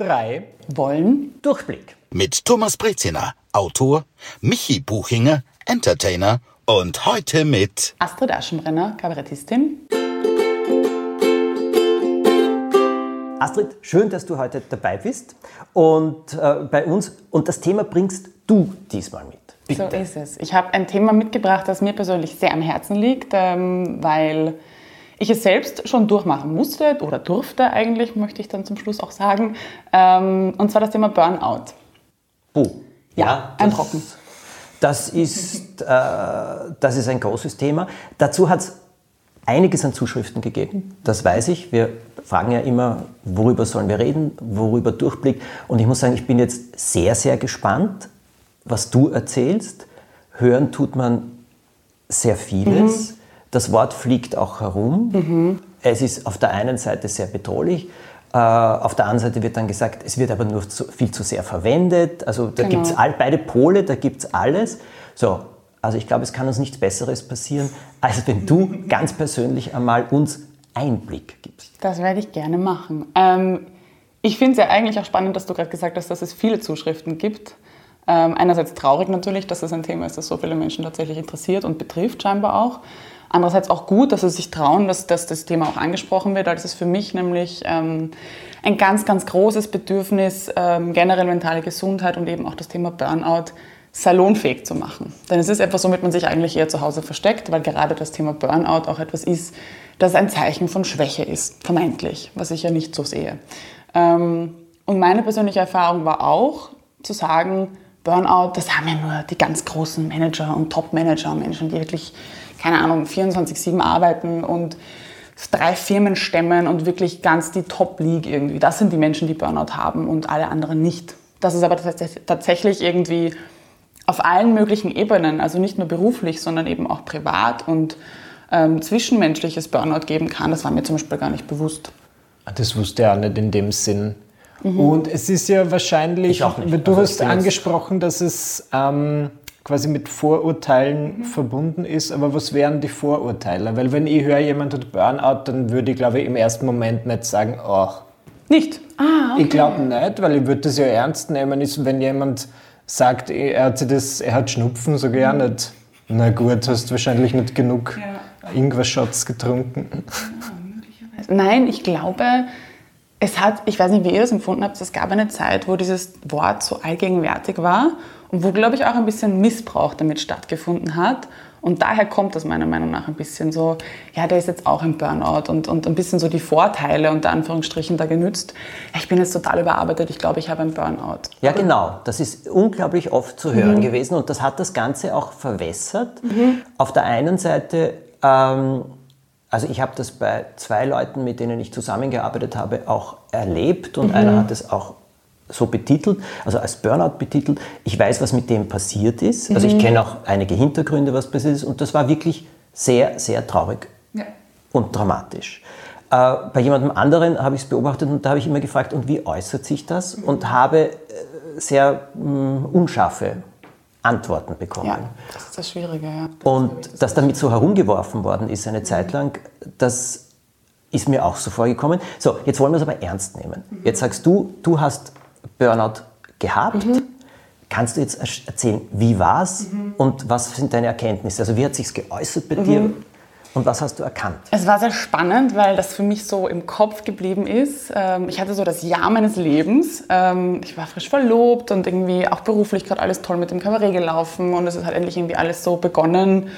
drei wollen Durchblick. Mit Thomas Breziner, Autor, Michi Buchinger, Entertainer und heute mit Astrid Aschenbrenner, Kabarettistin. Astrid, schön, dass du heute dabei bist und äh, bei uns und das Thema bringst du diesmal mit. Bitte. So ist es. Ich habe ein Thema mitgebracht, das mir persönlich sehr am Herzen liegt, ähm, weil ich es selbst schon durchmachen musste oder durfte eigentlich, möchte ich dann zum Schluss auch sagen. Ähm, und zwar das Thema Burnout. Oh, ja, ja ein Brocken. Das ist, äh, das ist ein großes Thema. Dazu hat es einiges an Zuschriften gegeben, das weiß ich. Wir fragen ja immer, worüber sollen wir reden, worüber Durchblick. Und ich muss sagen, ich bin jetzt sehr, sehr gespannt, was du erzählst. Hören tut man sehr vieles. Mhm. Das Wort fliegt auch herum. Mhm. Es ist auf der einen Seite sehr bedrohlich, äh, auf der anderen Seite wird dann gesagt, es wird aber nur zu, viel zu sehr verwendet. Also da genau. gibt es beide Pole, da gibt es alles. So, also ich glaube, es kann uns nichts Besseres passieren, als wenn du ganz persönlich einmal uns Einblick gibst. Das werde ich gerne machen. Ähm, ich finde es ja eigentlich auch spannend, dass du gerade gesagt hast, dass es viele Zuschriften gibt. Ähm, einerseits traurig natürlich, dass es ein Thema ist, das so viele Menschen tatsächlich interessiert und betrifft scheinbar auch. Andererseits auch gut, dass sie sich trauen, dass, dass das Thema auch angesprochen wird, weil das ist für mich nämlich ähm, ein ganz, ganz großes Bedürfnis, ähm, generell mentale Gesundheit und eben auch das Thema Burnout salonfähig zu machen. Denn es ist etwas, womit man sich eigentlich eher zu Hause versteckt, weil gerade das Thema Burnout auch etwas ist, das ein Zeichen von Schwäche ist, vermeintlich, was ich ja nicht so sehe. Ähm, und meine persönliche Erfahrung war auch zu sagen, Burnout, das haben ja nur die ganz großen Manager und Top-Manager, Menschen, die wirklich keine Ahnung, 24-7 arbeiten und drei Firmen stemmen und wirklich ganz die Top-League irgendwie. Das sind die Menschen, die Burnout haben und alle anderen nicht. Das ist aber tatsächlich irgendwie auf allen möglichen Ebenen, also nicht nur beruflich, sondern eben auch privat und ähm, zwischenmenschliches Burnout geben kann. Das war mir zum Beispiel gar nicht bewusst. Das wusste er auch nicht in dem Sinn. Mhm. Und es ist ja wahrscheinlich, du also hast angesprochen, dass es ähm, quasi mit Vorurteilen mhm. verbunden ist. Aber was wären die Vorurteile? Weil wenn ich höre, jemand hat Burnout, dann würde ich, glaube ich, im ersten Moment nicht sagen, ach. Nicht? Ah, okay. Ich glaube nicht, weil ich würde das ja ernst nehmen, ist, wenn jemand sagt, er hat, das, er hat Schnupfen, so ich mhm. nicht. Na gut, hast wahrscheinlich nicht genug ja. Ingwer-Shots getrunken. Ja, Nein, ich glaube, es hat, ich weiß nicht, wie ihr das empfunden habt, es gab eine Zeit, wo dieses Wort so allgegenwärtig war und wo, glaube ich, auch ein bisschen Missbrauch damit stattgefunden hat. Und daher kommt das meiner Meinung nach ein bisschen so, ja, der ist jetzt auch im Burnout und, und ein bisschen so die Vorteile unter Anführungsstrichen da genützt. Ich bin jetzt total überarbeitet, ich glaube, ich habe einen Burnout. Ja, genau. Das ist unglaublich oft zu hören mhm. gewesen und das hat das Ganze auch verwässert. Mhm. Auf der einen Seite, ähm, also ich habe das bei zwei Leuten, mit denen ich zusammengearbeitet habe, auch erlebt und mhm. einer hat es auch so betitelt, also als Burnout betitelt. Ich weiß, was mit dem passiert ist. Also ich mhm. kenne auch einige Hintergründe, was passiert ist. Und das war wirklich sehr, sehr traurig ja. und dramatisch. Äh, bei jemandem anderen habe ich es beobachtet und da habe ich immer gefragt, und wie äußert sich das? Mhm. Und habe äh, sehr mh, mm, unscharfe Antworten bekommen. Ja, das ist das Schwierige, ja. Das und das dass damit so herumgeworfen worden ist eine Zeit lang, das ist mir auch so vorgekommen. So, jetzt wollen wir es aber ernst nehmen. Mhm. Jetzt sagst du, du hast Burnout gehabt. Mhm. Kannst du jetzt erzählen, wie war es mhm. und was sind deine Erkenntnisse? Also wie hat sich geäußert bei mhm. dir und was hast du erkannt? Es war sehr spannend, weil das für mich so im Kopf geblieben ist. Ähm, ich hatte so das Jahr meines Lebens. Ähm, ich war frisch verlobt und irgendwie auch beruflich gerade alles toll mit dem Kabarett gelaufen und es hat endlich irgendwie alles so begonnen,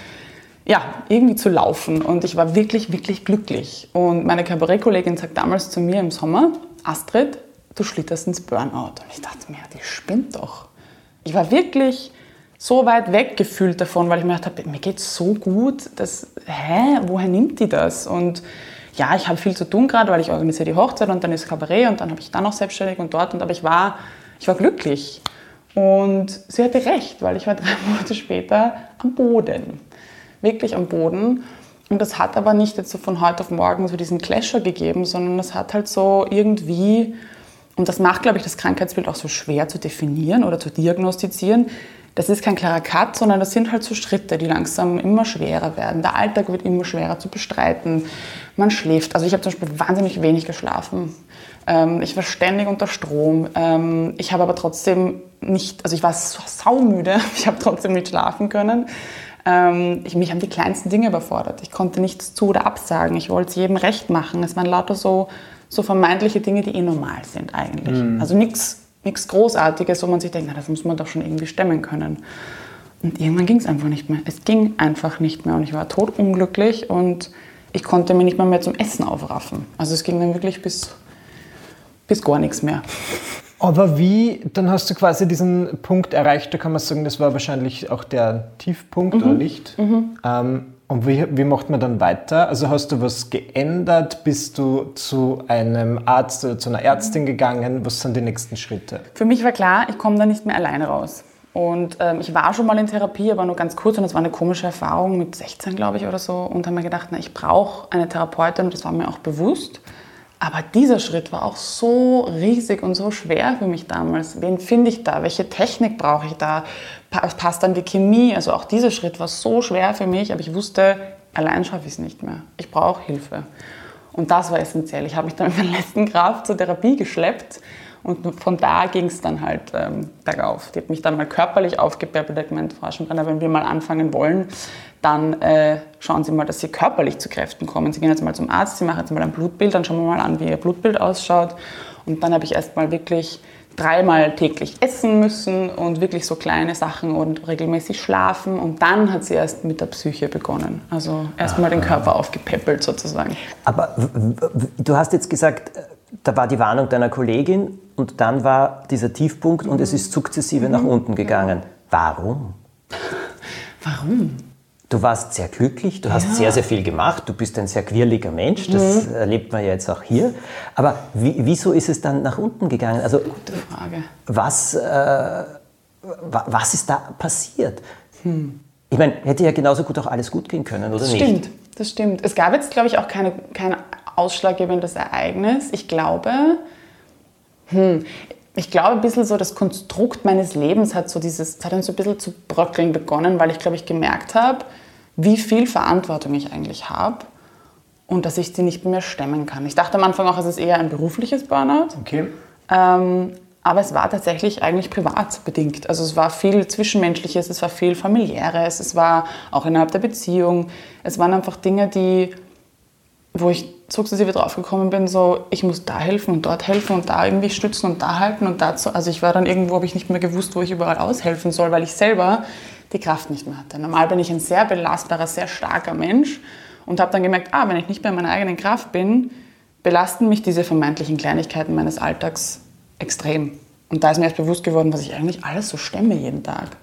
ja, irgendwie zu laufen. Und ich war wirklich, wirklich glücklich. Und meine Kabarettkollegin sagt damals zu mir im Sommer, Astrid, du schlitterst ins Burnout. Und ich dachte mir, die spinnt doch. Ich war wirklich so weit weg gefühlt davon, weil ich mir gedacht habe, mir geht es so gut, dass, hä, woher nimmt die das? Und ja, ich habe viel zu tun gerade, weil ich organisiere die Hochzeit und dann ist Kabarett und dann habe ich dann noch selbstständig und dort. Und, aber ich war, ich war glücklich. Und sie hatte recht, weil ich war drei Monate später am Boden. Wirklich am Boden. Und das hat aber nicht jetzt so von heute auf morgen so diesen Clasher gegeben, sondern das hat halt so irgendwie und das macht, glaube ich, das Krankheitsbild auch so schwer zu definieren oder zu diagnostizieren. das ist kein klarer Cut, sondern das sind halt so Schritte, die langsam immer schwerer werden. Der Alltag wird immer schwerer zu bestreiten. Man schläft. Also ich habe zum Beispiel wahnsinnig wenig geschlafen. Ähm, ich war ständig unter Strom. Ähm, ich habe aber trotzdem nicht, also ich war saumüde. Ich habe trotzdem nicht schlafen können. Ähm, ich, mich haben die kleinsten Dinge überfordert. Ich konnte nichts zu oder absagen. Ich wollte es jedem recht machen. Es waren lauter so, so vermeintliche Dinge, die eh normal sind eigentlich. Mhm. Also nichts nichts Großartiges, wo man sich denkt, na, das muss man doch schon irgendwie stemmen können. Und irgendwann ging es einfach nicht mehr. Es ging einfach nicht mehr und ich war totunglücklich und ich konnte mir nicht mal mehr zum Essen aufraffen. Also es ging dann wirklich bis, bis gar nichts mehr. Aber wie, dann hast du quasi diesen Punkt erreicht, da kann man sagen, das war wahrscheinlich auch der Tiefpunkt mhm. oder nicht. Mhm. Ähm, und wie, wie macht man dann weiter? Also hast du was geändert? Bist du zu einem Arzt oder zu einer Ärztin gegangen? Was sind die nächsten Schritte? Für mich war klar, ich komme da nicht mehr alleine raus. Und ähm, ich war schon mal in Therapie, aber nur ganz kurz und das war eine komische Erfahrung mit 16, glaube ich, oder so. Und habe mir gedacht, na, ich brauche eine Therapeutin und das war mir auch bewusst. Aber dieser Schritt war auch so riesig und so schwer für mich damals. Wen finde ich da? Welche Technik brauche ich da? Passt dann die Chemie? Also auch dieser Schritt war so schwer für mich, aber ich wusste, allein schaffe ich es nicht mehr. Ich brauche Hilfe. Und das war essentiell. Ich habe mich dann mit meiner letzten Kraft zur Therapie geschleppt und von da ging es dann halt ähm, bergauf. Die hat mich dann mal körperlich aufgepäppelt, hat gemeint, Frau Aschenbrenner, wenn wir mal anfangen wollen, dann äh, schauen Sie mal, dass Sie körperlich zu Kräften kommen. Sie gehen jetzt mal zum Arzt, Sie machen jetzt mal ein Blutbild, dann schauen wir mal an, wie Ihr Blutbild ausschaut. Und dann habe ich erst mal wirklich dreimal täglich essen müssen und wirklich so kleine Sachen und regelmäßig schlafen. Und dann hat sie erst mit der Psyche begonnen. Also erst mal den Körper aufgepäppelt sozusagen. Aber du hast jetzt gesagt, da war die Warnung deiner Kollegin und dann war dieser Tiefpunkt und es ist sukzessive mhm. nach unten gegangen. Warum? Warum? Du warst sehr glücklich, du hast ja. sehr, sehr viel gemacht, du bist ein sehr quirliger Mensch, das mhm. erlebt man ja jetzt auch hier. Aber wie, wieso ist es dann nach unten gegangen? Also, Gute Frage. Was, äh, was ist da passiert? Hm. Ich meine, hätte ja genauso gut auch alles gut gehen können, oder das nicht? Stimmt, das stimmt. Es gab jetzt, glaube ich, auch keine, kein ausschlaggebendes Ereignis. Ich glaube, hm, ich glaube, ein bisschen so das Konstrukt meines Lebens hat so dieses, hat dann so ein bisschen zu bröckeln begonnen, weil ich, glaube ich, gemerkt habe, wie viel Verantwortung ich eigentlich habe und dass ich sie nicht mehr stemmen kann. Ich dachte am Anfang auch, es ist eher ein berufliches Burnout. Okay. Ähm, aber es war tatsächlich eigentlich privat bedingt. Also es war viel Zwischenmenschliches, es war viel familiäres, es war auch innerhalb der Beziehung. Es waren einfach Dinge, die, wo ich sukzessive draufgekommen bin, so ich muss da helfen und dort helfen und da irgendwie stützen und da halten und dazu. Also ich war dann irgendwo, habe ich nicht mehr gewusst, wo ich überall aushelfen soll, weil ich selber die Kraft nicht mehr hatte. Normal bin ich ein sehr belastbarer, sehr starker Mensch und habe dann gemerkt, ah, wenn ich nicht mehr in meiner eigenen Kraft bin, belasten mich diese vermeintlichen Kleinigkeiten meines Alltags extrem. Und da ist mir erst bewusst geworden, was ich eigentlich alles so stemme jeden Tag.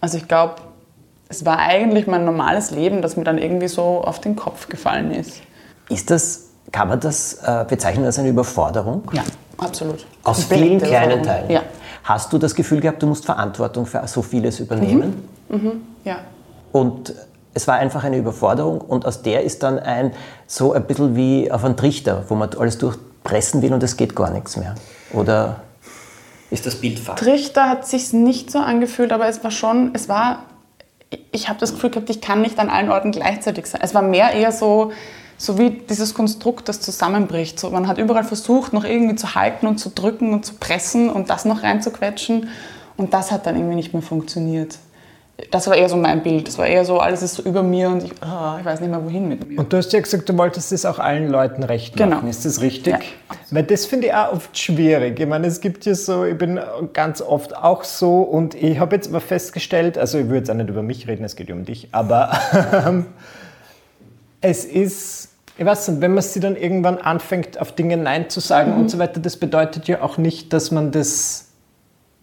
Also ich glaube, es war eigentlich mein normales Leben, das mir dann irgendwie so auf den Kopf gefallen ist. Ist das, kann man das äh, bezeichnen als eine Überforderung? Ja, absolut. Aus vielen kleinen Teilen? Ja. Hast du das Gefühl gehabt, du musst Verantwortung für so vieles übernehmen? Mhm. Mhm. Ja. Und es war einfach eine Überforderung und aus der ist dann ein so ein bisschen wie auf einen Trichter, wo man alles durchpressen will und es geht gar nichts mehr. Oder ist das Bild falsch? Trichter hat sich nicht so angefühlt, aber es war schon, es war, ich habe das Gefühl gehabt, ich kann nicht an allen Orten gleichzeitig sein. Es war mehr eher so, so wie dieses Konstrukt, das zusammenbricht. So, man hat überall versucht, noch irgendwie zu halten und zu drücken und zu pressen und das noch reinzuquetschen. Und das hat dann irgendwie nicht mehr funktioniert. Das war eher so mein Bild. Das war eher so, alles ist so über mir und ich, oh, ich weiß nicht mehr, wohin mit mir. Und du hast ja gesagt, du wolltest es auch allen Leuten recht machen. Genau. Ist das richtig? Ja. Weil das finde ich auch oft schwierig. Ich meine, es gibt ja so, ich bin ganz oft auch so und ich habe jetzt aber festgestellt, also ich würde jetzt auch nicht über mich reden, es geht ja um dich, aber es ist, ich weiß nicht, wenn man sie dann irgendwann anfängt, auf Dinge Nein zu sagen mhm. und so weiter, das bedeutet ja auch nicht, dass man das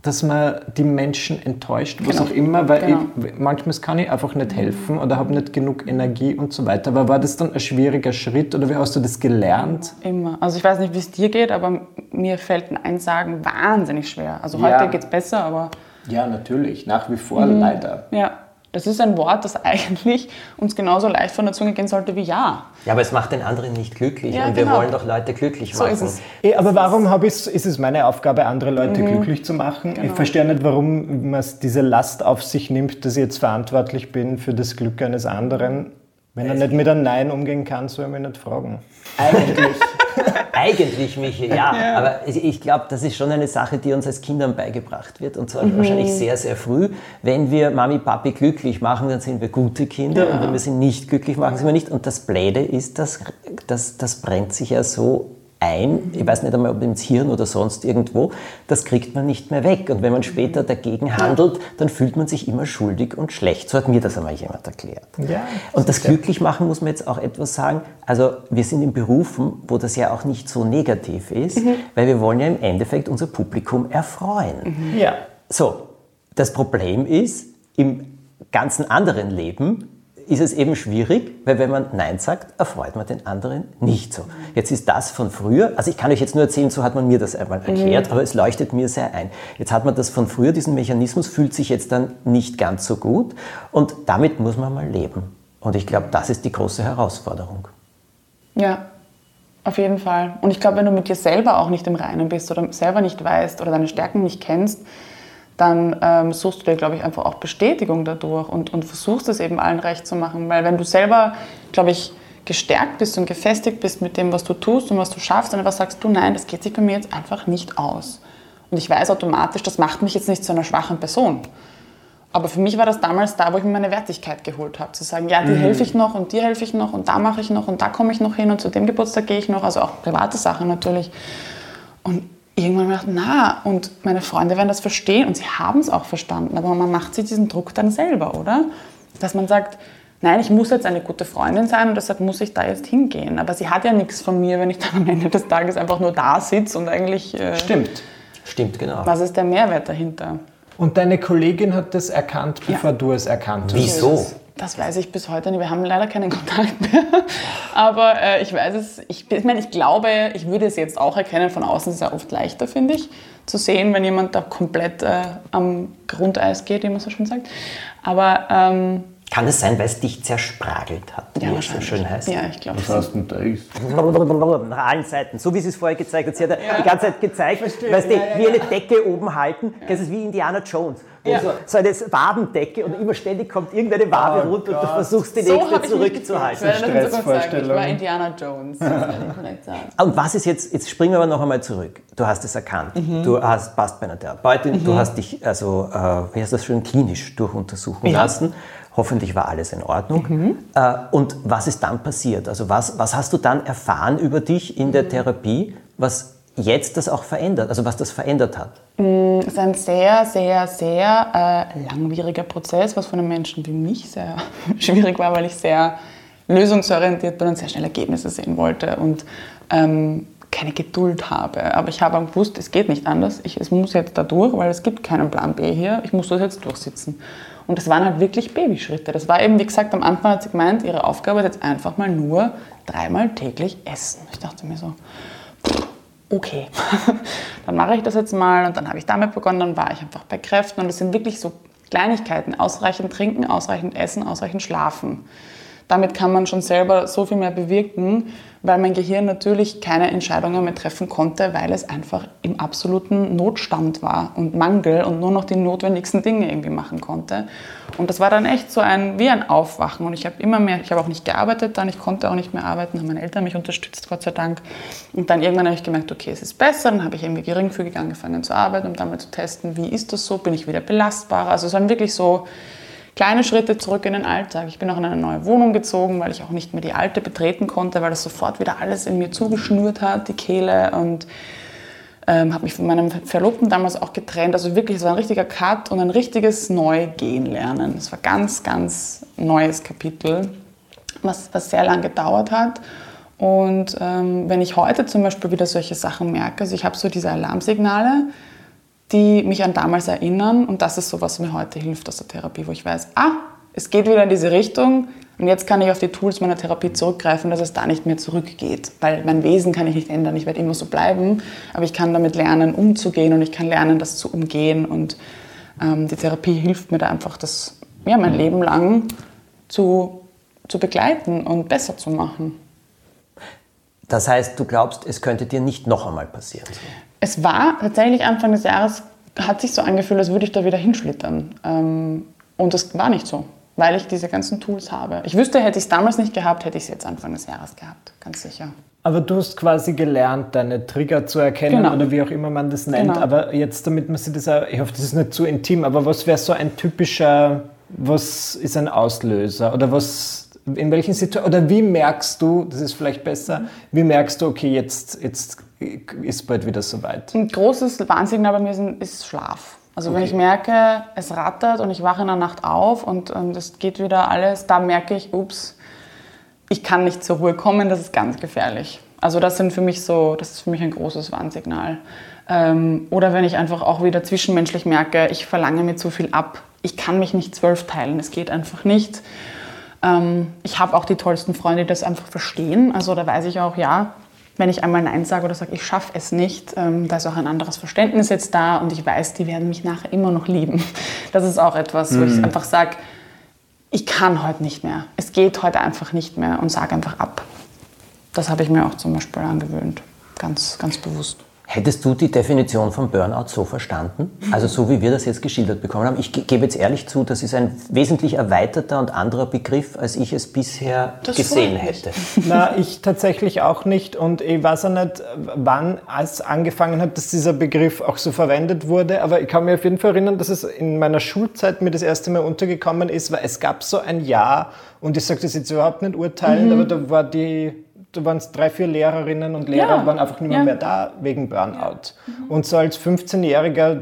dass man die Menschen enttäuscht, was genau. auch immer, weil genau. ich, manchmal kann ich einfach nicht helfen oder habe nicht genug Energie und so weiter. Aber war das dann ein schwieriger Schritt oder wie hast du das gelernt? Immer. Also ich weiß nicht, wie es dir geht, aber mir fällt ein Einsagen wahnsinnig schwer. Also heute ja. geht es besser, aber... Ja, natürlich, nach wie vor mhm. leider. Ja, Das ist ein Wort, das eigentlich uns genauso leicht von der Zunge gehen sollte wie Ja. Ja, aber es macht den anderen nicht glücklich ja, und wir genau. wollen doch Leute glücklich machen. So ist es. Aber warum habe ich, ist es meine Aufgabe, andere Leute mhm. glücklich zu machen? Genau. Ich verstehe nicht, warum man diese Last auf sich nimmt, dass ich jetzt verantwortlich bin für das Glück eines anderen. Wenn er nicht mit einem Nein umgehen kann, soll er mich nicht fragen. Eigentlich. Eigentlich, Michi, ja. ja. Aber ich glaube, das ist schon eine Sache, die uns als Kindern beigebracht wird. Und zwar mhm. wahrscheinlich sehr, sehr früh. Wenn wir Mami, Papi glücklich machen, dann sind wir gute Kinder. Ja. Und wenn wir sie nicht glücklich machen, sind wir nicht. Und das Bläde ist, das, das, das brennt sich ja so ein, ich weiß nicht einmal, ob ins Hirn oder sonst irgendwo, das kriegt man nicht mehr weg. Und wenn man später dagegen handelt, dann fühlt man sich immer schuldig und schlecht. So hat mir das einmal jemand erklärt. Ja, und das Glücklichmachen muss man jetzt auch etwas sagen. Also wir sind in Berufen, wo das ja auch nicht so negativ ist, mhm. weil wir wollen ja im Endeffekt unser Publikum erfreuen. Mhm. Ja. So, das Problem ist, im ganzen anderen Leben ist es eben schwierig, weil wenn man Nein sagt, erfreut man den anderen nicht so. Jetzt ist das von früher, also ich kann euch jetzt nur erzählen, so hat man mir das einmal erklärt, mhm. aber es leuchtet mir sehr ein. Jetzt hat man das von früher, diesen Mechanismus fühlt sich jetzt dann nicht ganz so gut und damit muss man mal leben. Und ich glaube, das ist die große Herausforderung. Ja, auf jeden Fall. Und ich glaube, wenn du mit dir selber auch nicht im Reinen bist oder selber nicht weißt oder deine Stärken nicht kennst, dann ähm, suchst du dir, glaube ich, einfach auch Bestätigung dadurch und, und versuchst es eben allen recht zu machen. Weil wenn du selber, glaube ich, gestärkt bist und gefestigt bist mit dem, was du tust und was du schaffst, und einfach sagst du, nein, das geht sich bei mir jetzt einfach nicht aus. Und ich weiß automatisch, das macht mich jetzt nicht zu einer schwachen Person. Aber für mich war das damals da, wo ich mir meine Wertigkeit geholt habe. Zu sagen, ja, dir mhm. helfe ich noch und dir helfe ich noch und da mache ich noch und da komme ich noch hin und zu dem Geburtstag gehe ich noch. Also auch private Sachen natürlich. Und irgendwann gedacht, na, und meine Freunde werden das verstehen und sie haben es auch verstanden, aber man macht sich diesen Druck dann selber, oder? Dass man sagt, nein, ich muss jetzt eine gute Freundin sein und deshalb muss ich da jetzt hingehen. Aber sie hat ja nichts von mir, wenn ich dann am Ende des Tages einfach nur da sitze und eigentlich... Äh, Stimmt. Stimmt, genau. Was ist der Mehrwert dahinter? Und deine Kollegin hat das erkannt, bevor ja. du es erkannt hast. Wieso? Das weiß ich bis heute nicht. Wir haben leider keinen Kontakt mehr. Aber äh, ich weiß es. Ich, ich meine, ich glaube, ich würde es jetzt auch erkennen. Von außen ist es ja oft leichter, finde ich, zu sehen, wenn jemand da komplett äh, am Grundeis geht, wie man so schon sagt. Aber ähm, kann es sein, weil es dich zerspragelt hat, ja, wie es so schön heißt? Ja, ich glaube Was heißt denn das? Nach allen Seiten, so wie sie es vorher gezeigt hat. Sie hat ja. die ganze Zeit gezeigt, Verstehe. weißt du, ja, ja, wie eine Decke oben halten. Das ist wie Indiana Jones. Ja. So, so eine Wabendecke und immer ständig kommt irgendeine Wabe oh runter Gott. und du versuchst die so nächste zurückzuhalten. Ich, ich war Indiana Jones. und was ist jetzt, jetzt springen wir aber noch einmal zurück. Du hast es erkannt. Mhm. Du hast, passt bei einer Therapeutin, mhm. du hast dich, also, äh, wie heißt das schön, klinisch durchuntersuchen ja. lassen. Hoffentlich war alles in Ordnung. Mhm. Äh, und was ist dann passiert? Also was, was hast du dann erfahren über dich in der mhm. Therapie, was jetzt das auch verändert, also was das verändert hat? Mm, es ist ein sehr, sehr, sehr äh, langwieriger Prozess, was für einen Menschen wie mich sehr schwierig war, weil ich sehr lösungsorientiert bin und sehr schnell Ergebnisse sehen wollte und ähm, keine Geduld habe. Aber ich habe gewusst, es geht nicht anders. Ich, es muss jetzt da durch, weil es gibt keinen Plan B hier. Ich muss das jetzt durchsitzen. Und das waren halt wirklich Babyschritte. Das war eben, wie gesagt, am Anfang hat sie gemeint, ihre Aufgabe ist jetzt einfach mal nur dreimal täglich essen. Ich dachte mir so, okay, dann mache ich das jetzt mal. Und dann habe ich damit begonnen, dann war ich einfach bei Kräften. Und es sind wirklich so Kleinigkeiten, ausreichend trinken, ausreichend essen, ausreichend schlafen. Damit kann man schon selber so viel mehr bewirken, weil mein Gehirn natürlich keine Entscheidungen mehr treffen konnte, weil es einfach im absoluten Notstand war und Mangel und nur noch die notwendigsten Dinge irgendwie machen konnte. Und das war dann echt so ein, wie ein Aufwachen. Und ich habe immer mehr, ich habe auch nicht gearbeitet dann, ich konnte auch nicht mehr arbeiten, haben meine Eltern mich unterstützt, Gott sei Dank. Und dann irgendwann habe ich gemerkt, okay, es ist besser. Dann habe ich irgendwie geringfügig angefangen zu arbeiten, um damit zu testen, wie ist das so, bin ich wieder belastbarer. Also es waren wirklich so kleine Schritte zurück in den Alltag. Ich bin auch in eine neue Wohnung gezogen, weil ich auch nicht mehr die alte betreten konnte, weil das sofort wieder alles in mir zugeschnürt hat, die Kehle und ähm, habe mich von meinem Verlobten damals auch getrennt. Also wirklich, es war ein richtiger Cut und ein richtiges Neugehen lernen. Es war ganz, ganz neues Kapitel, was, was sehr lang gedauert hat. Und ähm, wenn ich heute zum Beispiel wieder solche Sachen merke, also ich habe so diese Alarmsignale, die mich an damals erinnern. Und das ist so, was mir heute hilft aus der Therapie, wo ich weiß, ah, es geht wieder in diese Richtung. Und jetzt kann ich auf die Tools meiner Therapie zurückgreifen, dass es da nicht mehr zurückgeht. Weil mein Wesen kann ich nicht ändern. Ich werde immer so bleiben. Aber ich kann damit lernen, umzugehen und ich kann lernen, das zu umgehen. Und ähm, die Therapie hilft mir da einfach, das ja, mein Leben lang zu, zu begleiten und besser zu machen. Das heißt, du glaubst, es könnte dir nicht noch einmal passieren? Es war tatsächlich Anfang des Jahres, hat sich so angefühlt, als würde ich da wieder hinschlittern. Ähm, und das war nicht so, weil ich diese ganzen Tools habe. Ich wüsste, hätte ich es damals nicht gehabt, hätte ich es jetzt Anfang des Jahres gehabt, ganz sicher. Aber du hast quasi gelernt, deine Trigger zu erkennen genau. oder wie auch immer man das nennt. Genau. Aber jetzt, damit man sich das, auch, ich hoffe, das ist nicht zu intim, aber was wäre so ein typischer, was ist ein Auslöser oder was in welchen Situationen, oder wie merkst du, das ist vielleicht besser, wie merkst du, okay, jetzt, jetzt ist bald wieder soweit? Ein großes Warnsignal bei mir ist Schlaf. Also okay. wenn ich merke, es rattert und ich wache in der Nacht auf und ähm, das geht wieder alles, da merke ich, ups, ich kann nicht zur Ruhe kommen, das ist ganz gefährlich. Also das sind für mich so, das ist für mich ein großes Warnsignal. Ähm, oder wenn ich einfach auch wieder zwischenmenschlich merke, ich verlange mir zu viel ab, ich kann mich nicht zwölf teilen, es geht einfach nicht. Ähm, ich habe auch die tollsten Freunde, die das einfach verstehen. Also da weiß ich auch, ja, wenn ich einmal Nein sage oder sage, ich schaffe es nicht, ähm, da ist auch ein anderes Verständnis jetzt da und ich weiß, die werden mich nachher immer noch lieben. Das ist auch etwas, mhm. wo ich mhm. einfach sage, ich kann heute nicht mehr. Es geht heute einfach nicht mehr und sage einfach ab. Das habe ich mir auch zum Beispiel angewöhnt, ganz, ganz bewusst. Hättest du die Definition von Burnout so verstanden? Also so wie wir das jetzt geschildert bekommen haben. Ich gebe jetzt ehrlich zu, das ist ein wesentlich erweiterter und anderer Begriff, als ich es bisher das gesehen hätte. Na, ich tatsächlich auch nicht. Und ich weiß auch nicht, wann es angefangen hat, dass dieser Begriff auch so verwendet wurde. Aber ich kann mir auf jeden Fall erinnern, dass es in meiner Schulzeit mir das erste Mal untergekommen ist, weil es gab so ein Jahr, und ich sage das jetzt überhaupt nicht urteilend, mhm. aber da war die da waren es drei, vier Lehrerinnen und Lehrer, ja. waren einfach nicht mehr, ja. mehr da wegen Burnout. Mhm. Und so als 15-Jähriger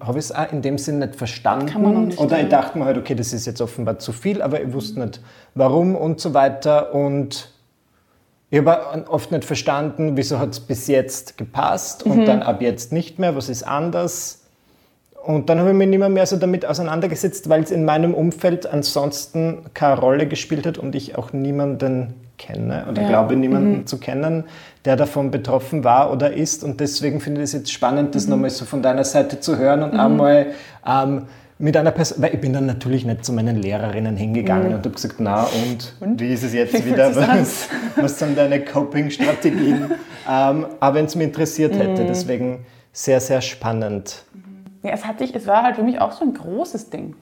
habe ich es auch in dem Sinn nicht verstanden. Nicht Oder ich dachte mir halt, okay, das ist jetzt offenbar zu viel, aber ich wusste nicht warum und so weiter. Und ich habe oft nicht verstanden, wieso hat es bis jetzt gepasst und mhm. dann ab jetzt nicht mehr, was ist anders. Und dann habe ich mich nicht mehr, mehr so damit auseinandergesetzt, weil es in meinem Umfeld ansonsten keine Rolle gespielt hat und ich auch niemanden kenne oder ja. glaube niemanden mhm. zu kennen, der davon betroffen war oder ist. Und deswegen finde ich es jetzt spannend, das mhm. nochmal so von deiner Seite zu hören und mhm. einmal ähm, mit einer Person, weil ich bin dann natürlich nicht zu meinen Lehrerinnen hingegangen mhm. und habe gesagt, na und, und, wie ist es jetzt wie wieder, was, was sind deine Coping-Strategien? ähm, aber wenn es mich interessiert hätte, mhm. deswegen sehr, sehr spannend. Ja, es, hat sich, es war halt für mich auch so ein großes Ding.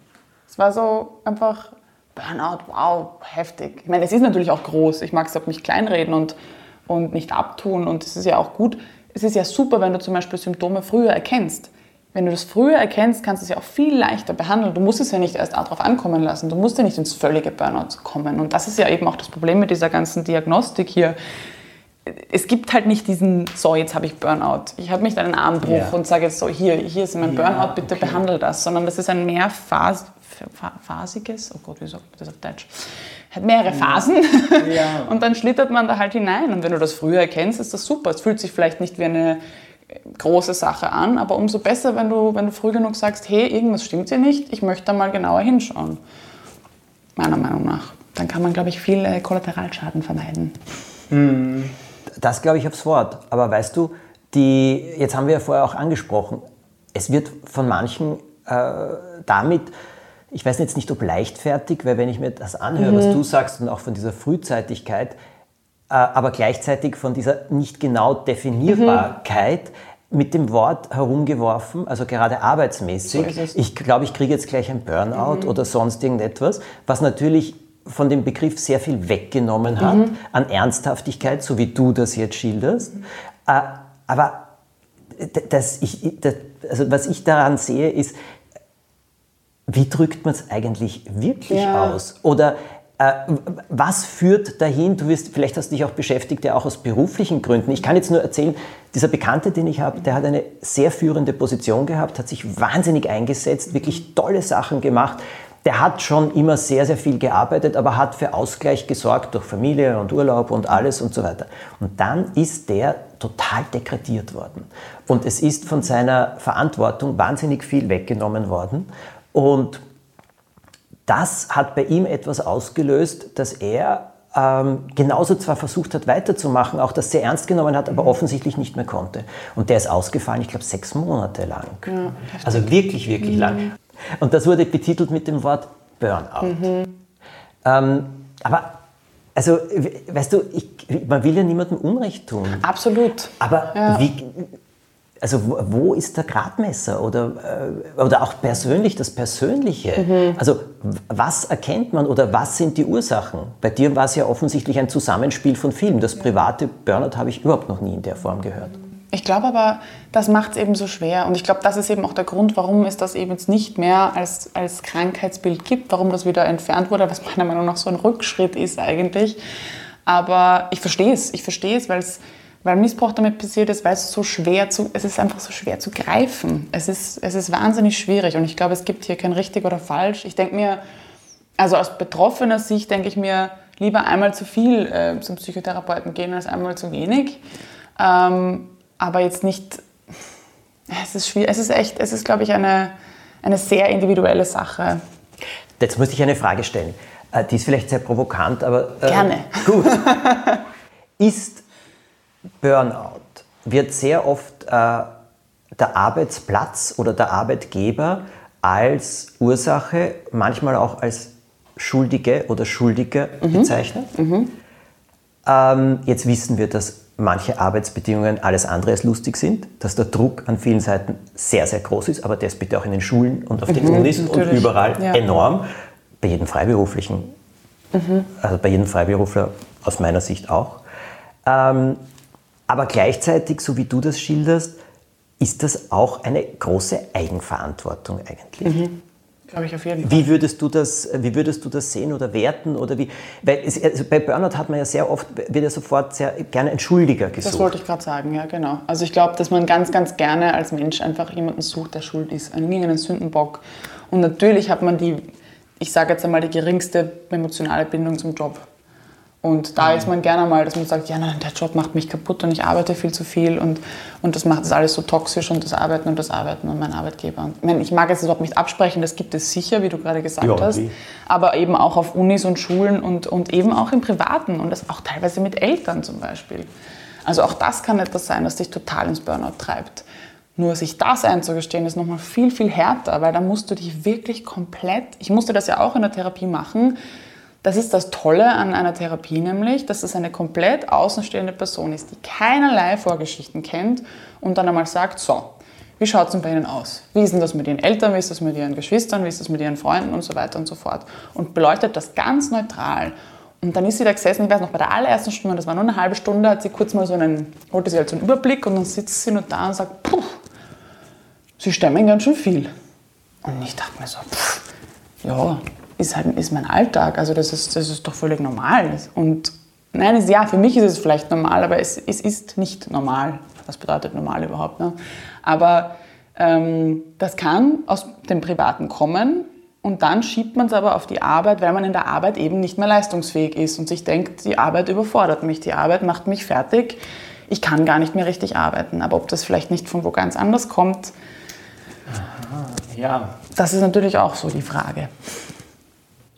Es war so einfach Burnout, wow, heftig. Ich meine, es ist natürlich auch groß. Ich mag es auch nicht kleinreden und, und nicht abtun. Und es ist ja auch gut. Es ist ja super, wenn du zum Beispiel Symptome früher erkennst. Wenn du das früher erkennst, kannst du es ja auch viel leichter behandeln. Du musst es ja nicht erst darauf ankommen lassen. Du musst ja nicht ins völlige Burnout kommen. Und das ist ja eben auch das Problem mit dieser ganzen Diagnostik hier. Es gibt halt nicht diesen, so, jetzt habe ich Burnout. Ich habe nicht einen Armbruch yeah. und sage jetzt so, hier, hier ist mein Burnout, bitte okay. behandle das. Sondern das ist ein mehrphas phasiges, oh Gott, wie sagt man das auf Deutsch? Hat mehrere Phasen ja. und dann schlittert man da halt hinein. Und wenn du das früher erkennst, ist das super. Es fühlt sich vielleicht nicht wie eine große Sache an, aber umso besser, wenn du, wenn du früh genug sagst, hey, irgendwas stimmt hier nicht, ich möchte da mal genauer hinschauen. Meiner Meinung nach. Dann kann man, glaube ich, viel äh, Kollateralschaden vermeiden. Hm. Das glaube ich aufs Wort. Aber weißt du, die, jetzt haben wir ja vorher auch angesprochen, es wird von manchen äh, damit ich weiß jetzt nicht, ob leichtfertig, weil wenn ich mir das anhöre, mhm. was du sagst und auch von dieser Frühzeitigkeit, äh, aber gleichzeitig von dieser nicht genau Definierbarkeit mhm. mit dem Wort herumgeworfen, also gerade arbeitsmäßig. So ich glaube, ich kriege jetzt gleich ein Burnout mhm. oder sonst irgendetwas, was natürlich von dem Begriff sehr viel weggenommen hat mhm. an Ernsthaftigkeit, so wie du das jetzt schilderst. Äh, aber das, ich, das, also was ich daran sehe, ist, wie drückt man es eigentlich wirklich ja. aus? Oder äh, was führt dahin? Du wirst, vielleicht hast du dich auch beschäftigt, ja auch aus beruflichen Gründen. Ich kann jetzt nur erzählen, dieser Bekannte, den ich habe, der hat eine sehr führende Position gehabt, hat sich wahnsinnig eingesetzt, wirklich tolle Sachen gemacht. Der hat schon immer sehr, sehr viel gearbeitet, aber hat für Ausgleich gesorgt durch Familie und Urlaub und alles und so weiter. Und dann ist der total dekretiert worden. Und es ist von seiner Verantwortung wahnsinnig viel weggenommen worden. Und das hat bei ihm etwas ausgelöst, dass er ähm, genauso zwar versucht hat weiterzumachen, auch das sehr ernst genommen hat, aber offensichtlich nicht mehr konnte. Und der ist ausgefallen, ich glaube, sechs Monate lang. Ja, also wirklich, wirklich mhm. lang. Und das wurde betitelt mit dem Wort Burnout. Mhm. Ähm, aber, also, weißt du, ich, man will ja niemandem Unrecht tun. Absolut. Aber ja. wie, also wo ist der Gradmesser oder, äh, oder auch persönlich das Persönliche? Mhm. Also was erkennt man oder was sind die Ursachen? Bei dir war es ja offensichtlich ein Zusammenspiel von vielen. Das private Burnout habe ich überhaupt noch nie in der Form gehört. Ich glaube aber, das macht es eben so schwer. Und ich glaube, das ist eben auch der Grund, warum es das eben jetzt nicht mehr als, als Krankheitsbild gibt, warum das wieder entfernt wurde, was meiner Meinung nach so ein Rückschritt ist eigentlich. Aber ich verstehe es. Ich verstehe es, weil es weil Missbrauch damit passiert ist, weil es so schwer zu, es ist einfach so schwer zu greifen. Es ist, es ist wahnsinnig schwierig und ich glaube, es gibt hier kein richtig oder falsch. Ich denke mir, also aus betroffener Sicht denke ich mir, lieber einmal zu viel äh, zum Psychotherapeuten gehen als einmal zu wenig. Ähm, aber jetzt nicht, es ist schwierig, es ist echt, es ist, glaube ich, eine, eine sehr individuelle Sache. Jetzt muss ich eine Frage stellen. Äh, die ist vielleicht sehr provokant, aber. Äh, Gerne. Gut. ist Burnout wird sehr oft äh, der Arbeitsplatz oder der Arbeitgeber als Ursache, manchmal auch als Schuldige oder Schuldiger mhm. bezeichnet. Mhm. Ähm, jetzt wissen wir, dass manche Arbeitsbedingungen alles andere als lustig sind, dass der Druck an vielen Seiten sehr, sehr groß ist, aber der ist bitte auch in den Schulen und auf den mhm, Unis natürlich. und überall ja. enorm. Bei jedem Freiberuflichen, mhm. also bei jedem Freiberufler aus meiner Sicht auch. Ähm, aber gleichzeitig, so wie du das schilderst, ist das auch eine große Eigenverantwortung eigentlich. Mhm. Glaube ich auf jeden Fall. Wie würdest du das, wie würdest du das sehen oder werten? Oder wie? Weil es, also bei Burnout hat man ja sehr oft, wird ja sofort sehr gerne Entschuldiger gesucht. Das wollte ich gerade sagen, ja, genau. Also ich glaube, dass man ganz, ganz gerne als Mensch einfach jemanden sucht, der schuld ist, einen irgendeinen Sündenbock. Und natürlich hat man die, ich sage jetzt einmal, die geringste emotionale Bindung zum Job. Und da mhm. ist man gerne mal, dass man sagt, ja, nein, der Job macht mich kaputt und ich arbeite viel zu viel und, und das macht das alles so toxisch und das Arbeiten und das Arbeiten und mein Arbeitgeber. Und, ich, meine, ich mag es überhaupt nicht absprechen, das gibt es sicher, wie du gerade gesagt ja, hast, wie? aber eben auch auf Unis und Schulen und, und eben auch im Privaten und das auch teilweise mit Eltern zum Beispiel. Also auch das kann etwas sein, das dich total ins Burnout treibt. Nur sich das einzugestehen, ist nochmal viel, viel härter, weil da musst du dich wirklich komplett, ich musste das ja auch in der Therapie machen, das ist das Tolle an einer Therapie nämlich, dass es eine komplett außenstehende Person ist, die keinerlei Vorgeschichten kennt und dann einmal sagt, so, wie schaut es denn bei Ihnen aus? Wie ist denn das mit Ihren Eltern, wie ist das mit Ihren Geschwistern, wie ist das mit Ihren Freunden und so weiter und so fort. Und beleuchtet das ganz neutral. Und dann ist sie da gesessen, ich weiß noch, bei der allerersten Stunde, das war nur eine halbe Stunde, hat sie kurz mal so einen, holte sie halt so einen Überblick und dann sitzt sie nur da und sagt, puh, Sie stemmen ganz schön viel. Und ich dachte mir so, pff, ja, ist, halt, ist mein Alltag. Also das ist, das ist doch völlig normal. Und nein, ist, ja, für mich ist es vielleicht normal, aber es, es ist nicht normal. Was bedeutet normal überhaupt? Ne? Aber ähm, das kann aus dem Privaten kommen und dann schiebt man es aber auf die Arbeit, weil man in der Arbeit eben nicht mehr leistungsfähig ist und sich denkt, die Arbeit überfordert mich, die Arbeit macht mich fertig, ich kann gar nicht mehr richtig arbeiten. Aber ob das vielleicht nicht von wo ganz anders kommt, Aha, ja. das ist natürlich auch so die Frage.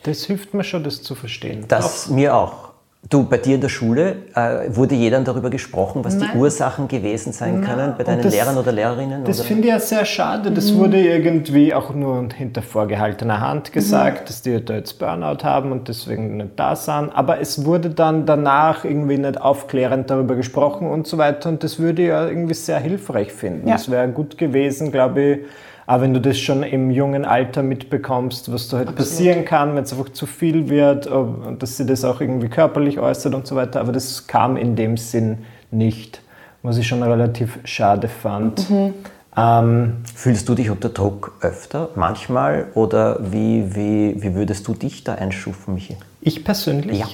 Das hilft mir schon, das zu verstehen. Das auch. mir auch. Du, bei dir in der Schule äh, wurde jeder darüber gesprochen, was Nein. die Ursachen gewesen sein Nein. können bei deinen das, Lehrern oder Lehrerinnen? Das finde ich ja sehr schade. Das mhm. wurde irgendwie auch nur hinter vorgehaltener Hand gesagt, mhm. dass die da jetzt Burnout haben und deswegen nicht da sind. Aber es wurde dann danach irgendwie nicht aufklärend darüber gesprochen und so weiter. Und das würde ich ja irgendwie sehr hilfreich finden. Es ja. wäre gut gewesen, glaube ich, aber wenn du das schon im jungen Alter mitbekommst, was da halt Absolut. passieren kann, wenn es einfach zu viel wird, und dass sie das auch irgendwie körperlich äußert und so weiter, aber das kam in dem Sinn nicht, was ich schon relativ schade fand. Mhm. Ähm, Fühlst du dich unter Druck öfter, manchmal, oder wie, wie, wie würdest du dich da einschufen, Michi? Ich persönlich? Ja.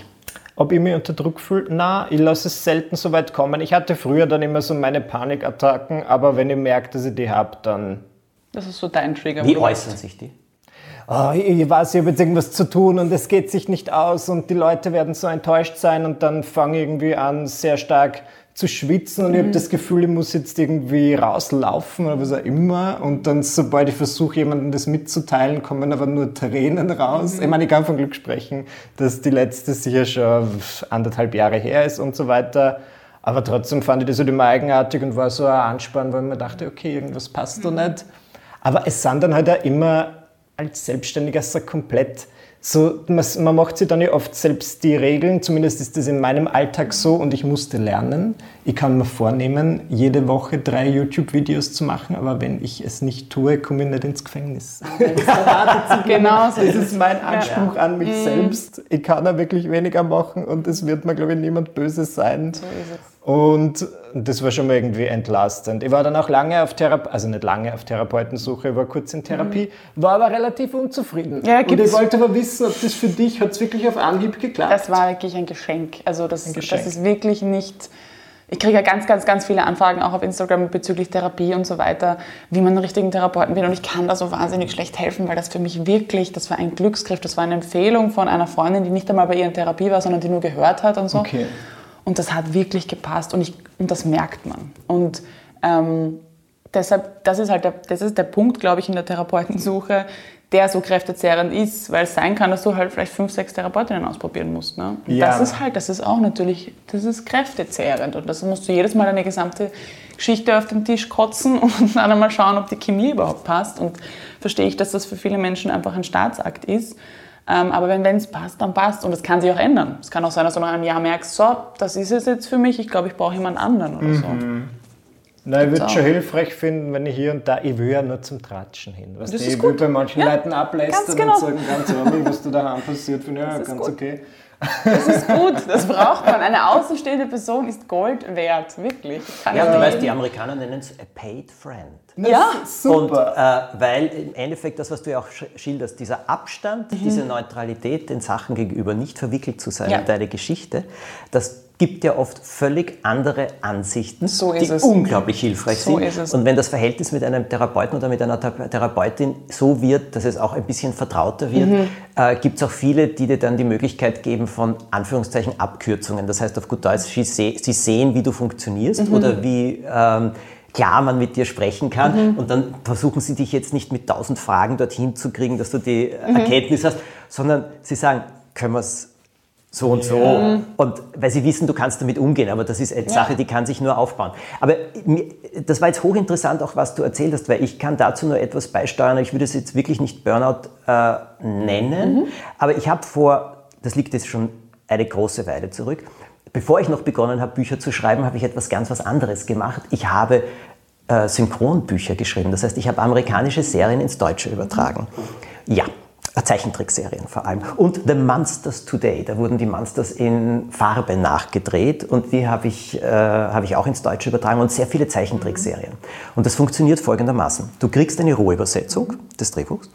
Ob ich mich unter Druck fühle? Na, ich lasse es selten so weit kommen. Ich hatte früher dann immer so meine Panikattacken, aber wenn ich merke, dass ich die habe, dann das ist so dein Trigger. Wie äußern sich die? Oh, ich weiß, ich habe jetzt irgendwas zu tun und es geht sich nicht aus und die Leute werden so enttäuscht sein und dann fange ich irgendwie an, sehr stark zu schwitzen und mhm. ich habe das Gefühl, ich muss jetzt irgendwie rauslaufen oder was auch immer und dann, sobald ich versuche, jemandem das mitzuteilen, kommen aber nur Tränen raus. Mhm. Ich meine, ich kann von Glück sprechen, dass die letzte sicher schon anderthalb Jahre her ist und so weiter. Aber trotzdem fand ich das halt immer eigenartig und war so ein Anspann, weil ich mir dachte, okay, irgendwas passt mhm. da nicht. Aber es sind dann halt auch immer als Selbstständiger so komplett so, man, man, macht sich dann ja oft selbst die Regeln, zumindest ist das in meinem Alltag so und ich musste lernen. Ich kann mir vornehmen, jede Woche drei YouTube-Videos zu machen, aber wenn ich es nicht tue, komme ich nicht ins Gefängnis. genau, so das ist mein Anspruch ja. an mich mhm. selbst. Ich kann da wirklich weniger machen und es wird mir, glaube ich, niemand Böses sein. So ist es. Und das war schon mal irgendwie entlastend. Ich war dann auch lange auf Therapie, also nicht lange auf Therapeutensuche, ich war kurz in Therapie, mhm. war aber relativ unzufrieden. Ja, und ich wollte aber wissen, ob das für dich, hat es wirklich auf Anhieb geklappt? Das war wirklich ein Geschenk. Also das, ein Geschenk. das ist wirklich nicht... Ich kriege ja ganz, ganz, ganz viele Anfragen auch auf Instagram bezüglich Therapie und so weiter, wie man einen richtigen Therapeuten will. Und ich kann da so wahnsinnig schlecht helfen, weil das für mich wirklich, das war ein Glücksgriff, das war eine Empfehlung von einer Freundin, die nicht einmal bei ihr in Therapie war, sondern die nur gehört hat und so. Okay. Und das hat wirklich gepasst und, ich, und das merkt man. Und ähm, deshalb, das ist halt der, das ist der Punkt, glaube ich, in der Therapeutensuche, der so kräftezehrend ist, weil es sein kann, dass du halt vielleicht fünf, sechs Therapeutinnen ausprobieren musst. Ne? Ja. Das ist halt, das ist auch natürlich, das ist kräftezehrend und das musst du jedes Mal deine gesamte Geschichte auf den Tisch kotzen und dann einmal schauen, ob die Chemie überhaupt passt. Und verstehe ich, dass das für viele Menschen einfach ein Staatsakt ist. Ähm, aber wenn es passt, dann passt. Und es kann sich auch ändern. Es kann auch sein, dass du nach einem Jahr merkst, so, das ist es jetzt für mich, ich glaube, ich brauche jemand anderen oder so. Na, ich würde es schon hilfreich finden, wenn ich hier und da, ich will ja nur zum Tratschen hin. Was das ich will bei manchen ja, Leuten ablästern genau. und sagen, ganz ehrlich, was da daheim passiert, finde ich ja ganz gut. okay. Das ist gut, das braucht man. Eine außenstehende Person ist Gold wert, wirklich. ja, du weißt, die Amerikaner nennen es a paid friend. Das ja, super. Und äh, weil im Endeffekt das, was du ja auch schilderst, dieser Abstand, mhm. diese Neutralität den Sachen gegenüber, nicht verwickelt zu sein ja. in deine Geschichte, das gibt ja oft völlig andere Ansichten, so die es. unglaublich hilfreich so sind. Und wenn das Verhältnis mit einem Therapeuten oder mit einer Therapeutin so wird, dass es auch ein bisschen vertrauter wird, mhm. äh, gibt es auch viele, die dir dann die Möglichkeit geben von Anführungszeichen Abkürzungen. Das heißt auf gut Deutsch, sie, sie sehen, wie du funktionierst mhm. oder wie ähm, klar man mit dir sprechen kann. Mhm. Und dann versuchen sie dich jetzt nicht mit tausend Fragen dorthin zu kriegen, dass du die mhm. Erkenntnis hast, sondern sie sagen, können wir es so und so. Ja. Und weil sie wissen, du kannst damit umgehen, aber das ist eine ja. Sache, die kann sich nur aufbauen. Aber das war jetzt hochinteressant, auch was du erzählt hast, weil ich kann dazu nur etwas beisteuern. Ich würde es jetzt wirklich nicht Burnout äh, nennen, mhm. aber ich habe vor, das liegt jetzt schon eine große Weile zurück, bevor ich noch begonnen habe, Bücher zu schreiben, habe ich etwas ganz was anderes gemacht. Ich habe äh, Synchronbücher geschrieben. Das heißt, ich habe amerikanische Serien ins Deutsche übertragen. Ja, Zeichentrickserien vor allem. Und The Monsters Today, da wurden die Monsters in Farbe nachgedreht und die habe ich, äh, hab ich auch ins Deutsche übertragen und sehr viele Zeichentrickserien. Und das funktioniert folgendermaßen. Du kriegst eine Rohübersetzung des Drehbuchs,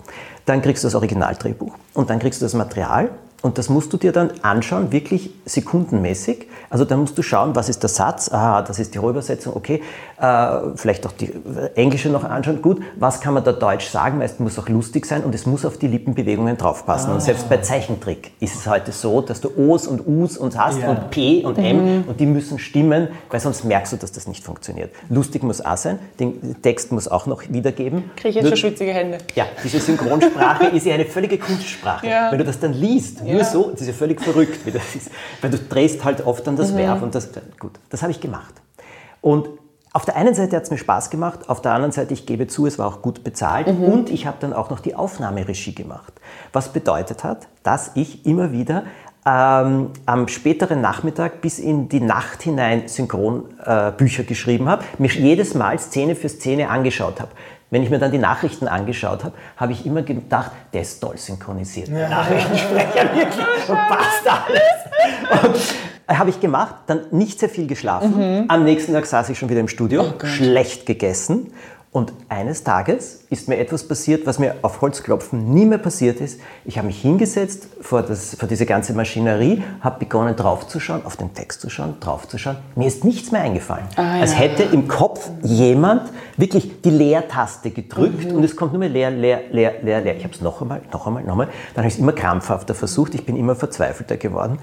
dann kriegst du das Originaldrehbuch und dann kriegst du das Material und das musst du dir dann anschauen, wirklich sekundenmäßig. Also dann musst du schauen, was ist der Satz, ah, das ist die Rohübersetzung, okay, äh, vielleicht auch die englische noch anschauen, gut, was kann man da deutsch sagen, weil es muss auch lustig sein und es muss auf die Lippenbewegungen draufpassen. Ah. Und selbst bei Zeichentrick ist es heute so, dass du O's und U's und hast ja. und P und M mhm. und die müssen stimmen, weil sonst merkst du, dass das nicht funktioniert. Lustig muss auch sein, den Text muss auch noch wiedergeben. Kriege ich jetzt schon schwitzige Hände. Ja, diese Synchronsprache ist ja eine völlige Kunstsprache. Ja. Wenn du das dann liest, ja. nur so, das ist ja völlig verrückt, wie das ist. Weil du drehst halt oft an das mhm. Verb und das, gut, das habe ich gemacht. Und auf der einen Seite hat es mir Spaß gemacht, auf der anderen Seite, ich gebe zu, es war auch gut bezahlt mhm. und ich habe dann auch noch die Aufnahmeregie gemacht. Was bedeutet hat, dass ich immer wieder ähm, am späteren Nachmittag bis in die Nacht hinein Synchronbücher äh, geschrieben habe, mir jedes Mal Szene für Szene angeschaut habe. Wenn ich mir dann die Nachrichten angeschaut habe, habe ich immer gedacht, der ist toll synchronisiert. Ja. Nachrichtensprecher, wirklich, und passt alles. Und habe ich gemacht, dann nicht sehr viel geschlafen. Mhm. Am nächsten Tag saß ich schon wieder im Studio, oh schlecht gegessen und eines Tages ist mir etwas passiert, was mir auf Holzklopfen nie mehr passiert ist. Ich habe mich hingesetzt vor, das, vor diese ganze Maschinerie, habe begonnen draufzuschauen, auf den Text zu schauen, draufzuschauen. Mir ist nichts mehr eingefallen. Ah, Als hätte im Kopf jemand wirklich die Leertaste gedrückt mhm. und es kommt nur mehr leer, leer, leer, leer, leer. Ich habe es noch einmal, noch einmal, noch einmal. Dann habe ich es immer krampfhafter versucht. Ich bin immer verzweifelter geworden.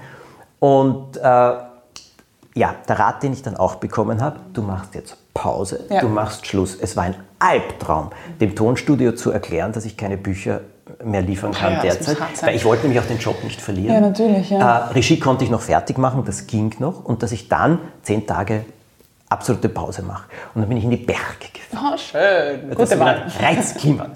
Und äh, ja, der Rat, den ich dann auch bekommen habe, du machst jetzt Pause, ja. du machst Schluss. Es war ein Albtraum, dem Tonstudio zu erklären, dass ich keine Bücher mehr liefern kann ja, derzeit, weil ich wollte nämlich auch den Job nicht verlieren. Ja, natürlich. Ja. Äh, Regie konnte ich noch fertig machen, das ging noch und dass ich dann zehn Tage absolute Pause mache. Und dann bin ich in die Berge gefahren. Oh, schön. Das Gute Wahl. Reizklima.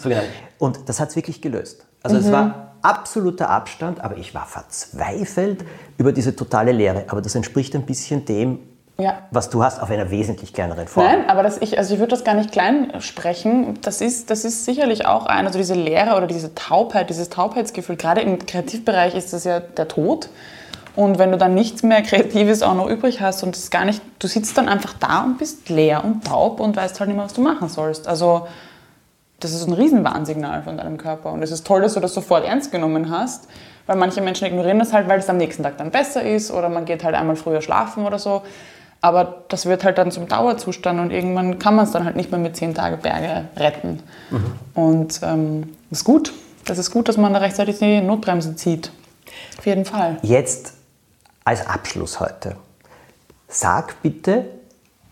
Und das hat es wirklich gelöst. Also mhm. es war absoluter Abstand, aber ich war verzweifelt über diese totale Leere. Aber das entspricht ein bisschen dem, ja. was du hast, auf einer wesentlich kleineren Form. Nein, aber das ich, also ich würde das gar nicht klein sprechen. Das ist, das ist sicherlich auch ein, also diese Leere oder diese Taubheit, dieses Taubheitsgefühl, gerade im Kreativbereich ist das ja der Tod. Und wenn du dann nichts mehr Kreatives auch noch übrig hast und es gar nicht, du sitzt dann einfach da und bist leer und taub und weißt halt nicht mehr, was du machen sollst. Also das ist ein Riesenwarnsignal von deinem Körper. Und es ist toll, dass du das sofort ernst genommen hast, weil manche Menschen ignorieren das halt, weil es am nächsten Tag dann besser ist oder man geht halt einmal früher schlafen oder so. Aber das wird halt dann zum Dauerzustand und irgendwann kann man es dann halt nicht mehr mit zehn Tage Berge retten. Mhm. Und ähm, das ist gut. Das ist gut, dass man da rechtzeitig die Notbremse zieht. Auf jeden Fall. Jetzt als Abschluss heute. Sag bitte,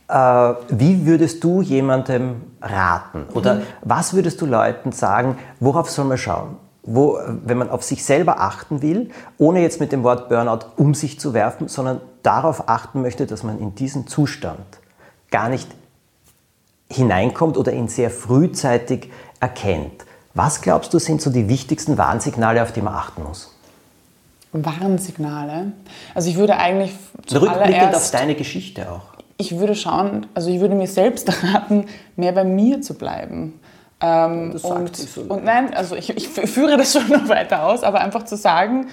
wie würdest du jemandem raten? Oder mhm. was würdest du Leuten sagen, worauf soll man schauen? Wo, wenn man auf sich selber achten will, ohne jetzt mit dem Wort Burnout um sich zu werfen, sondern darauf achten möchte, dass man in diesen Zustand gar nicht hineinkommt oder ihn sehr frühzeitig erkennt. Was glaubst du sind so die wichtigsten Warnsignale, auf die man achten muss? Warnsignale? Also ich würde eigentlich Rückblickend auf deine Geschichte auch. Ich würde schauen, also ich würde mir selbst raten, mehr bei mir zu bleiben. Ähm, das und, so und nein, also ich, ich, führe das schon noch weiter aus, aber einfach zu sagen,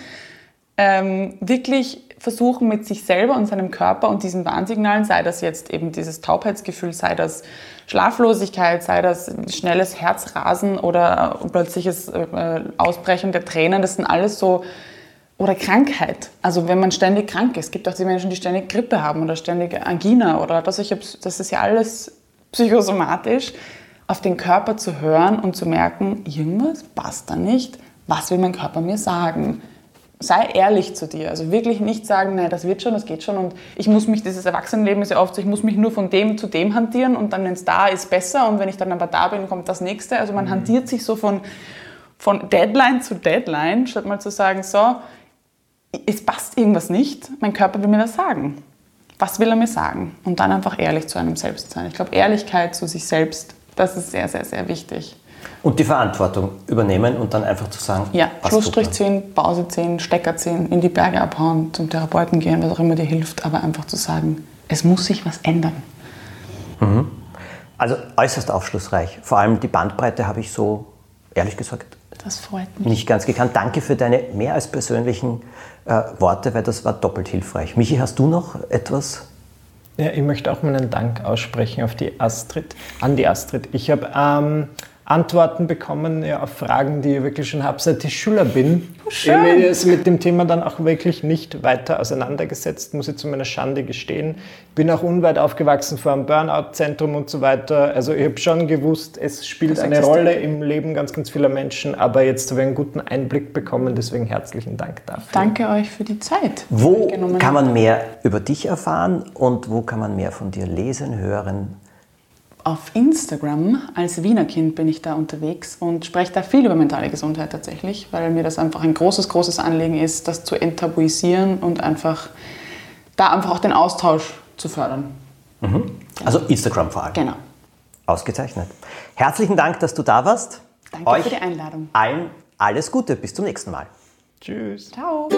ähm, wirklich versuchen mit sich selber und seinem Körper und diesen Warnsignalen, sei das jetzt eben dieses Taubheitsgefühl, sei das Schlaflosigkeit, sei das schnelles Herzrasen oder plötzliches äh, Ausbrechen der Tränen, das sind alles so oder Krankheit. Also wenn man ständig krank ist. Es gibt auch die Menschen, die ständig Grippe haben oder ständig Angina oder das, ich das ist ja alles psychosomatisch. Auf den Körper zu hören und zu merken, irgendwas passt da nicht. Was will mein Körper mir sagen? Sei ehrlich zu dir. Also wirklich nicht sagen, nein, das wird schon, das geht schon und ich muss mich, dieses Erwachsenenleben ist ja oft so, ich muss mich nur von dem zu dem hantieren und dann, wenn es da ist, besser und wenn ich dann aber da bin, kommt das nächste. Also man mhm. hantiert sich so von, von Deadline zu Deadline, statt mal zu sagen, so, es passt irgendwas nicht, mein Körper will mir das sagen. Was will er mir sagen? Und dann einfach ehrlich zu einem selbst sein. Ich glaube, Ehrlichkeit zu sich selbst, das ist sehr, sehr, sehr wichtig. Und die Verantwortung übernehmen und dann einfach zu sagen, ja, Schlussstrich ziehen, Pause ziehen, Stecker ziehen, in die Berge abhauen, zum Therapeuten gehen, was auch immer dir hilft, aber einfach zu sagen, es muss sich was ändern. Mhm. Also äußerst aufschlussreich. Vor allem die Bandbreite habe ich so, ehrlich gesagt, das freut mich. Nicht ganz gekannt. Danke für deine mehr als persönlichen äh, Worte, weil das war doppelt hilfreich. Michi, hast du noch etwas? Ja, ich möchte auch meinen Dank aussprechen auf die Astrid, an die Astrid. Ich habe ähm, Antworten bekommen ja, auf Fragen, die ich wirklich schon habe, seit ich Schüler bin. Schön. Ich habe mich mit dem Thema dann auch wirklich nicht weiter auseinandergesetzt, muss ich zu meiner Schande gestehen. Bin auch unweit aufgewachsen vor einem Burnout-Zentrum und so weiter. Also ich habe schon gewusst, es spielt das eine Rolle im Leben ganz, ganz vieler Menschen, aber jetzt habe ich einen guten Einblick bekommen, deswegen herzlichen Dank dafür. Danke euch für die Zeit. Wo kann man mehr über dich erfahren und wo kann man mehr von dir lesen, hören? Auf Instagram als Wiener Kind bin ich da unterwegs und spreche da viel über mentale Gesundheit tatsächlich, weil mir das einfach ein großes, großes Anliegen ist, das zu enttabuisieren und einfach da einfach auch den Austausch zu fördern. Mhm. Also Instagram vor allem. Genau. Ausgezeichnet. Herzlichen Dank, dass du da warst. Danke Euch für die Einladung. Allen alles Gute. Bis zum nächsten Mal. Tschüss. Ciao.